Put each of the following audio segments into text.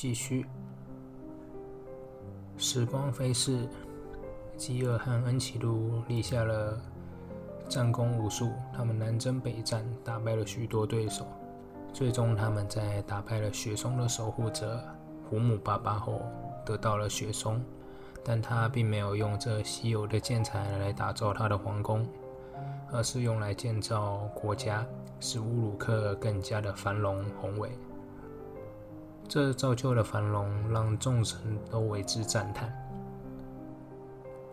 继续。时光飞逝，吉尔和恩奇都立下了战功无数。他们南征北战，打败了许多对手。最终，他们在打败了雪松的守护者胡姆巴巴后，得到了雪松。但他并没有用这稀有的建材来打造他的皇宫，而是用来建造国家，使乌鲁克更加的繁荣宏伟。这造就了繁荣，让众神都为之赞叹。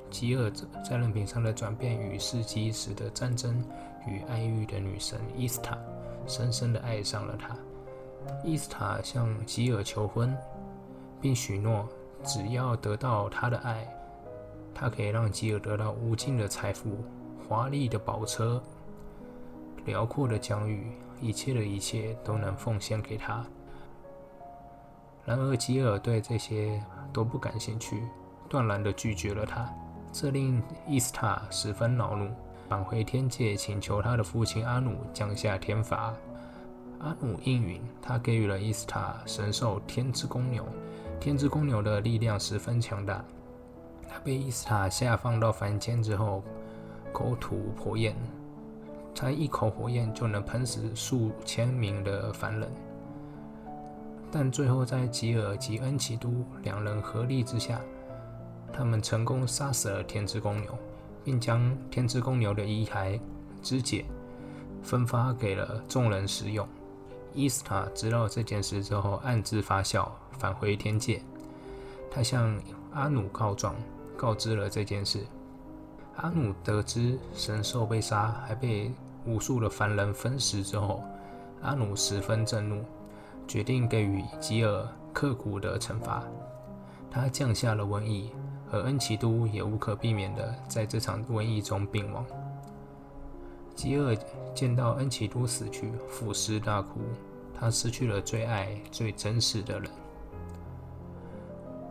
吉尔在任品上的转变与世纪时的战争与爱欲的女神伊斯塔深深的爱上了他。伊斯塔向吉尔求婚，并许诺只要得到他的爱，他可以让吉尔得到无尽的财富、华丽的宝车、辽阔的疆域，一切的一切都能奉献给他。然而，吉尔对这些都不感兴趣，断然地拒绝了他。这令伊斯塔十分恼怒，返回天界请求他的父亲阿努降下天罚。阿努应允，他给予了伊斯塔神兽天之公牛。天之公牛的力量十分强大，他被伊斯塔下放到凡间之后，口吐火焰，他一口火焰就能喷死数千名的凡人。但最后，在吉尔及恩奇都两人合力之下，他们成功杀死了天之公牛，并将天之公牛的遗骸肢解分发给了众人食用。伊斯塔知道这件事之后，暗自发笑，返回天界。他向阿努告状，告知了这件事。阿努得知神兽被杀，还被无数的凡人分食之后，阿努十分震怒。决定给予吉尔刻骨的惩罚，他降下了瘟疫，而恩奇都也无可避免地在这场瘟疫中病亡。吉尔见到恩奇都死去，俯尸大哭，他失去了最爱、最真实的人。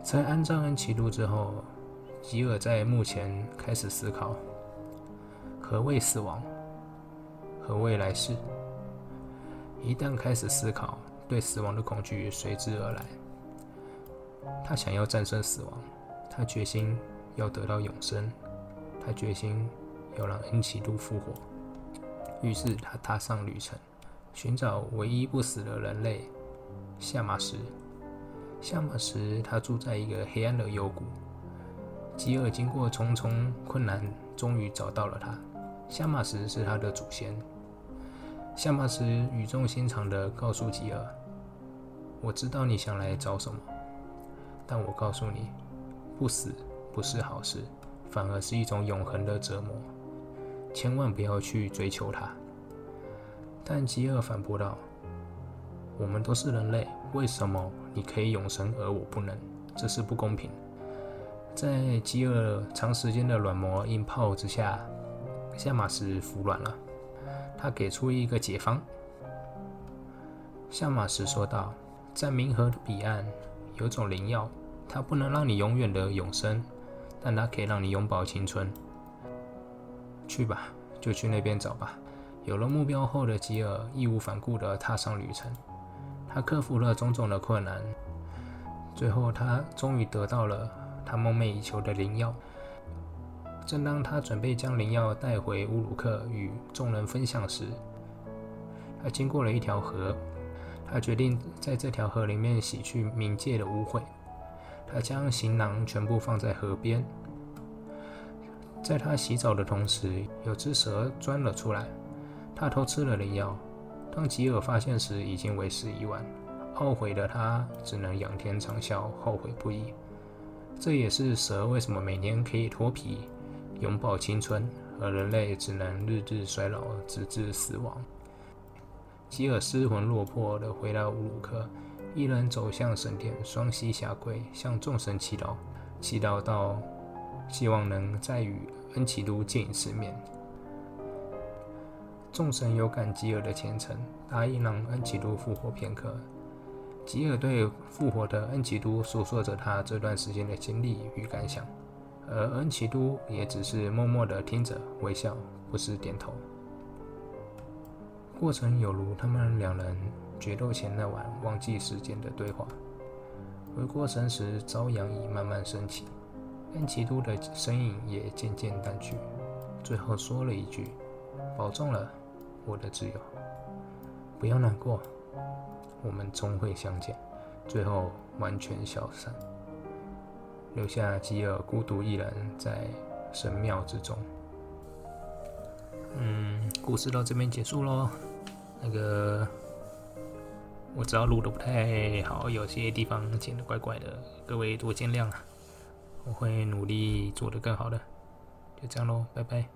在安葬恩奇都之后，吉尔在墓前开始思考：何谓死亡？何谓来世？一旦开始思考，对死亡的恐惧随之而来。他想要战胜死亡，他决心要得到永生，他决心要让恩奇都复活。于是他踏上旅程，寻找唯一不死的人类夏马什。夏马什他住在一个黑暗的幽谷。吉尔经过重重困难，终于找到了他。夏马什是他的祖先。夏马什语重心长地告诉吉尔：“我知道你想来找什么，但我告诉你，不死不是好事，反而是一种永恒的折磨。千万不要去追求它。”但吉尔反驳道：“我们都是人类，为什么你可以永生而我不能？这是不公平。”在吉尔长时间的软磨硬泡之下，夏马什服软了。他给出一个解方。夏马什说道：“在冥河的彼岸，有种灵药，它不能让你永远的永生，但它可以让你永葆青春。去吧，就去那边找吧。”有了目标后的吉尔义无反顾地踏上旅程。他克服了种种的困难，最后他终于得到了他梦寐以求的灵药。正当他准备将灵药带回乌鲁克与众人分享时，他经过了一条河。他决定在这条河里面洗去冥界的污秽。他将行囊全部放在河边。在他洗澡的同时，有只蛇钻了出来。他偷吃了灵药。当吉尔发现时，已经为时已晚。懊悔的他只能仰天长啸，后悔不已。这也是蛇为什么每年可以脱皮。永葆青春，而人类只能日日衰老，直至死亡。吉尔失魂落魄地回到乌鲁克，一人走向神殿，双膝下跪，向众神祈祷，祈祷到希望能再与恩奇都见一次面。众神有感吉尔的虔诚，答应让恩奇都复活片刻。吉尔对复活的恩奇都诉说着他这段时间的经历与感想。而恩奇都也只是默默地听着，微笑，不时点头。过程有如他们两人决斗前那晚忘记时间的对话。回过神时，朝阳已慢慢升起，恩奇都的身影也渐渐淡去。最后说了一句：“保重了，我的挚友，不要难过，我们终会相见。”最后完全消散，留下吉尔孤独一人在神庙之中。嗯，故事到这边结束喽。那个，我知道录的不太好，有些地方剪的怪怪的，各位多见谅啊。我会努力做的更好的。就这样喽，拜拜。